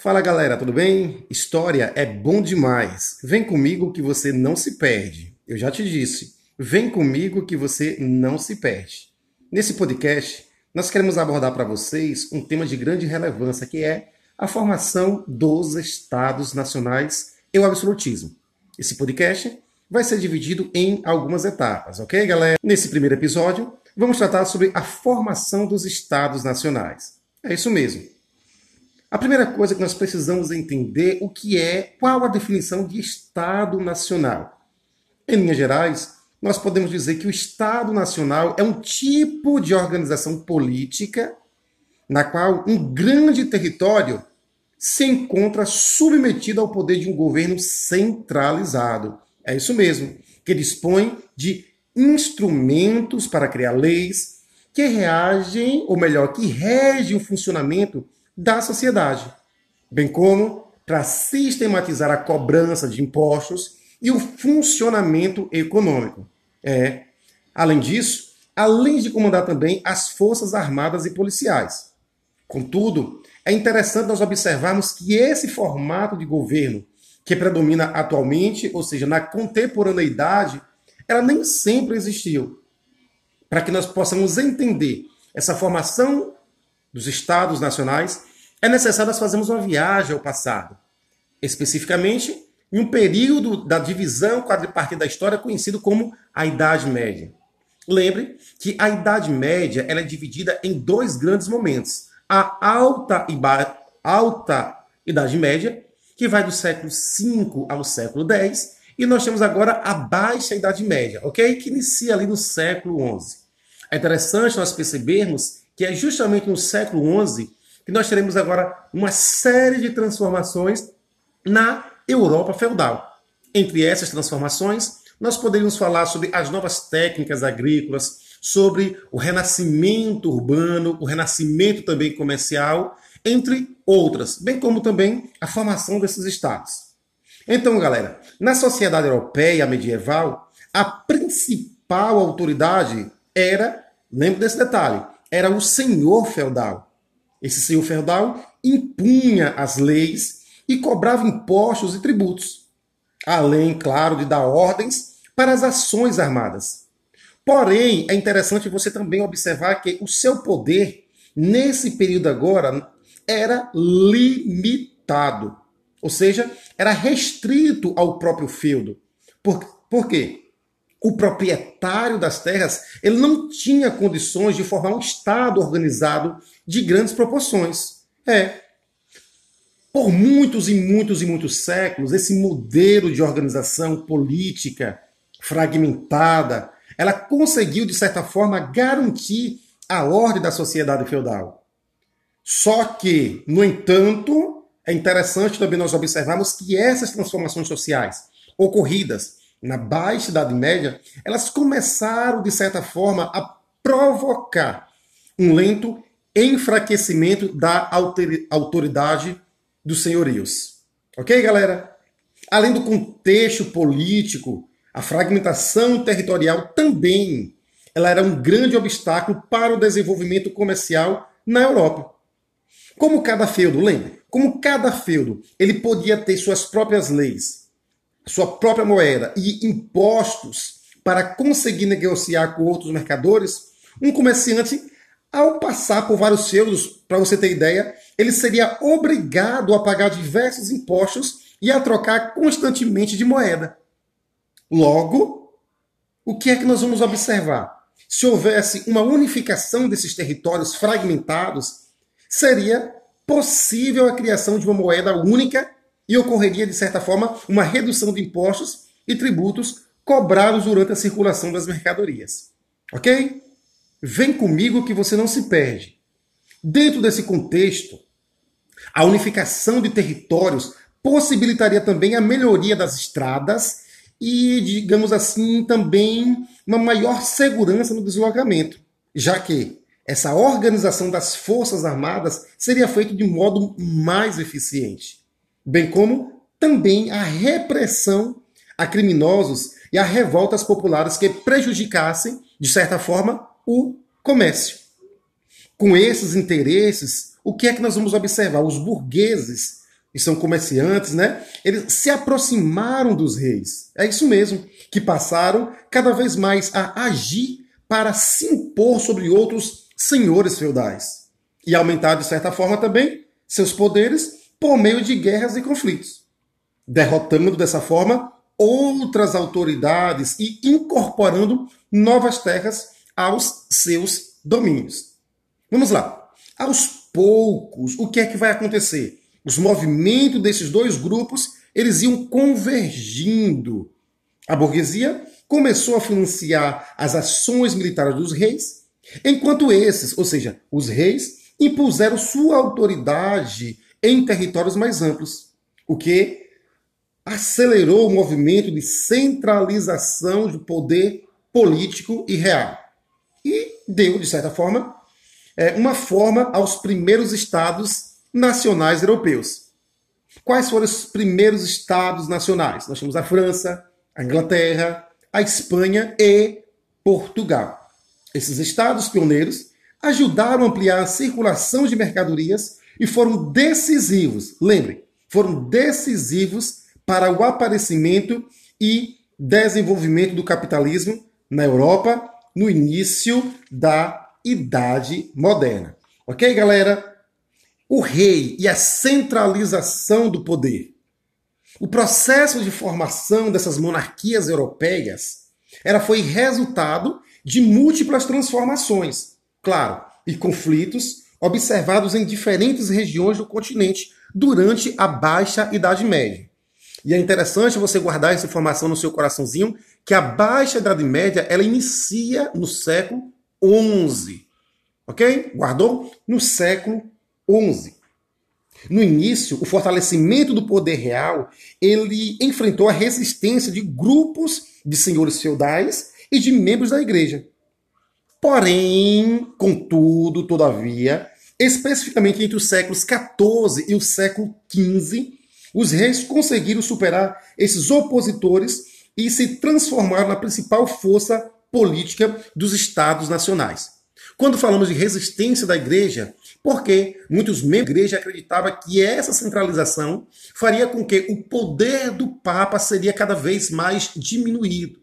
Fala galera, tudo bem? História é bom demais. Vem comigo que você não se perde. Eu já te disse, vem comigo que você não se perde. Nesse podcast, nós queremos abordar para vocês um tema de grande relevância que é a formação dos estados nacionais e o absolutismo. Esse podcast vai ser dividido em algumas etapas, ok, galera? Nesse primeiro episódio, vamos tratar sobre a formação dos estados nacionais. É isso mesmo. A primeira coisa que nós precisamos entender o que é, qual a definição de Estado Nacional. Em linhas gerais, nós podemos dizer que o Estado Nacional é um tipo de organização política na qual um grande território se encontra submetido ao poder de um governo centralizado. É isso mesmo, que dispõe de instrumentos para criar leis que reagem, ou melhor, que regem o funcionamento da sociedade, bem como para sistematizar a cobrança de impostos e o funcionamento econômico. É, além disso, além de comandar também as forças armadas e policiais. Contudo, é interessante nós observarmos que esse formato de governo que predomina atualmente, ou seja, na contemporaneidade, ela nem sempre existiu. Para que nós possamos entender essa formação dos estados nacionais, é necessário nós fazermos uma viagem ao passado, especificamente em um período da divisão quadripartida da história conhecido como a Idade Média. Lembre que a Idade Média ela é dividida em dois grandes momentos. A alta, alta Idade Média, que vai do século V ao século X, e nós temos agora a Baixa Idade Média, ok? Que inicia ali no século XI. É interessante nós percebermos que é justamente no século XI que nós teremos agora uma série de transformações na Europa feudal. Entre essas transformações, nós poderíamos falar sobre as novas técnicas agrícolas, sobre o renascimento urbano, o renascimento também comercial, entre outras, bem como também a formação desses estados. Então, galera, na sociedade europeia medieval, a principal autoridade era, lembre desse detalhe, era o senhor feudal. Esse senhor feudal impunha as leis e cobrava impostos e tributos, além, claro, de dar ordens para as ações armadas. Porém, é interessante você também observar que o seu poder, nesse período agora, era limitado. Ou seja, era restrito ao próprio feudo. Por, por quê? O proprietário das terras ele não tinha condições de formar um Estado organizado de grandes proporções. É. Por muitos e muitos e muitos séculos, esse modelo de organização política fragmentada, ela conseguiu, de certa forma, garantir a ordem da sociedade feudal. Só que, no entanto, é interessante também nós observarmos que essas transformações sociais ocorridas na Baixa Idade Média, elas começaram, de certa forma, a provocar um lento enfraquecimento da autoridade dos senhorios. Ok, galera? Além do contexto político, a fragmentação territorial também ela era um grande obstáculo para o desenvolvimento comercial na Europa. Como cada feudo, lembre, como cada feudo ele podia ter suas próprias leis, sua própria moeda e impostos para conseguir negociar com outros mercadores, um comerciante, ao passar por vários feudos, para você ter ideia, ele seria obrigado a pagar diversos impostos e a trocar constantemente de moeda. Logo, o que é que nós vamos observar? Se houvesse uma unificação desses territórios fragmentados, seria possível a criação de uma moeda única e ocorreria, de certa forma, uma redução de impostos e tributos cobrados durante a circulação das mercadorias. Ok? Vem comigo que você não se perde. Dentro desse contexto, a unificação de territórios possibilitaria também a melhoria das estradas e, digamos assim, também uma maior segurança no deslocamento, já que essa organização das Forças Armadas seria feita de modo mais eficiente bem como também a repressão a criminosos e a revoltas populares que prejudicassem, de certa forma, o comércio. Com esses interesses, o que é que nós vamos observar? Os burgueses e são comerciantes, né? Eles se aproximaram dos reis. É isso mesmo, que passaram cada vez mais a agir para se impor sobre outros senhores feudais e aumentar, de certa forma, também seus poderes por meio de guerras e conflitos, derrotando dessa forma outras autoridades e incorporando novas terras aos seus domínios. Vamos lá. Aos poucos, o que é que vai acontecer? Os movimentos desses dois grupos, eles iam convergindo. A burguesia começou a financiar as ações militares dos reis, enquanto esses, ou seja, os reis, impuseram sua autoridade em territórios mais amplos, o que acelerou o movimento de centralização do poder político e real. E deu, de certa forma, é, uma forma aos primeiros estados nacionais europeus. Quais foram os primeiros estados nacionais? Nós temos a França, a Inglaterra, a Espanha e Portugal. Esses estados pioneiros ajudaram a ampliar a circulação de mercadorias e foram decisivos, lembre, foram decisivos para o aparecimento e desenvolvimento do capitalismo na Europa no início da Idade Moderna. Ok, galera? O rei e a centralização do poder. O processo de formação dessas monarquias europeias era foi resultado de múltiplas transformações, claro, e conflitos observados em diferentes regiões do continente durante a Baixa Idade Média. E é interessante você guardar essa informação no seu coraçãozinho, que a Baixa Idade Média ela inicia no século XI. Ok? Guardou? No século XI. No início, o fortalecimento do poder real, ele enfrentou a resistência de grupos de senhores feudais e de membros da igreja. Porém, contudo, todavia, especificamente entre os séculos XIV e o século XV, os reis conseguiram superar esses opositores e se transformaram na principal força política dos estados nacionais. Quando falamos de resistência da igreja, porque muitos membros da igreja acreditavam que essa centralização faria com que o poder do Papa seria cada vez mais diminuído.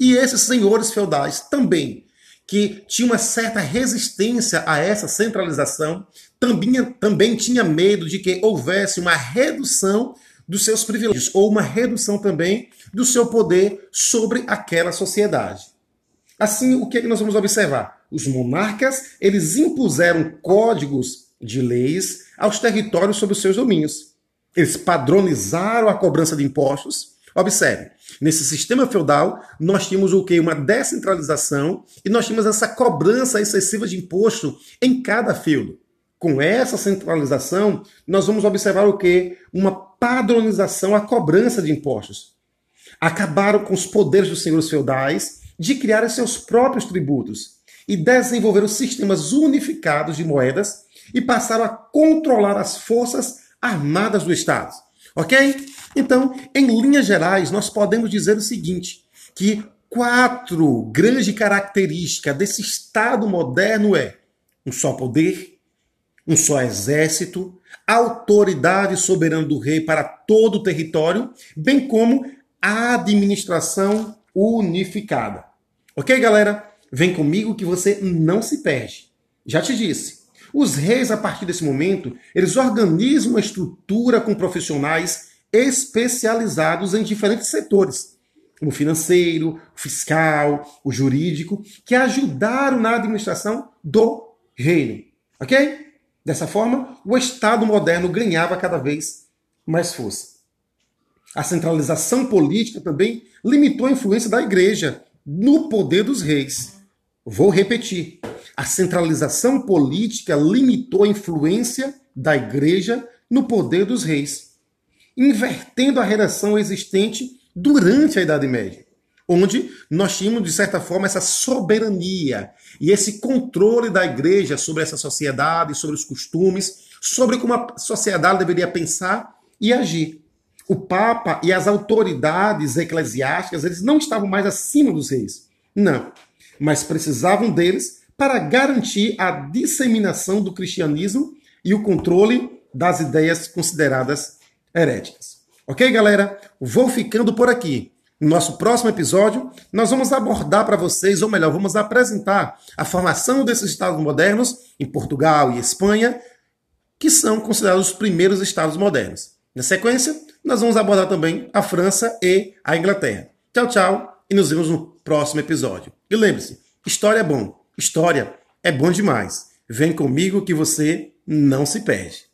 E esses senhores feudais também, que tinham uma certa resistência a essa centralização, também, também tinha medo de que houvesse uma redução dos seus privilégios ou uma redução também do seu poder sobre aquela sociedade. Assim, o que, é que nós vamos observar? Os monarcas, eles impuseram códigos de leis aos territórios sobre os seus domínios. Eles padronizaram a cobrança de impostos. Observe, nesse sistema feudal, nós tínhamos o que? Uma descentralização e nós tínhamos essa cobrança excessiva de imposto em cada feudo. Com essa centralização, nós vamos observar o que? Uma padronização à cobrança de impostos. Acabaram com os poderes dos senhores feudais de criar seus próprios tributos e desenvolveram sistemas unificados de moedas e passaram a controlar as forças armadas do Estado. Ok? Então, em linhas gerais, nós podemos dizer o seguinte: que quatro grandes características desse Estado moderno é um só poder, um só exército, autoridade soberana do rei para todo o território, bem como a administração unificada. Ok, galera? Vem comigo que você não se perde. Já te disse. Os reis, a partir desse momento, eles organizam uma estrutura com profissionais especializados em diferentes setores, como financeiro, fiscal, o jurídico, que ajudaram na administração do reino. Ok? Dessa forma, o Estado moderno ganhava cada vez mais força. A centralização política também limitou a influência da igreja no poder dos reis. Vou repetir. A centralização política limitou a influência da igreja no poder dos reis, invertendo a relação existente durante a Idade Média, onde nós tínhamos, de certa forma, essa soberania e esse controle da igreja sobre essa sociedade, sobre os costumes, sobre como a sociedade deveria pensar e agir. O Papa e as autoridades eclesiásticas, eles não estavam mais acima dos reis. Não mas precisavam deles para garantir a disseminação do cristianismo e o controle das ideias consideradas heréticas. Ok, galera? Vou ficando por aqui. No nosso próximo episódio, nós vamos abordar para vocês, ou melhor, vamos apresentar a formação desses estados modernos em Portugal e Espanha, que são considerados os primeiros estados modernos. Na sequência, nós vamos abordar também a França e a Inglaterra. Tchau, tchau e nos vemos no próximo episódio. E lembre-se, história é bom, história é bom demais. Vem comigo que você não se perde.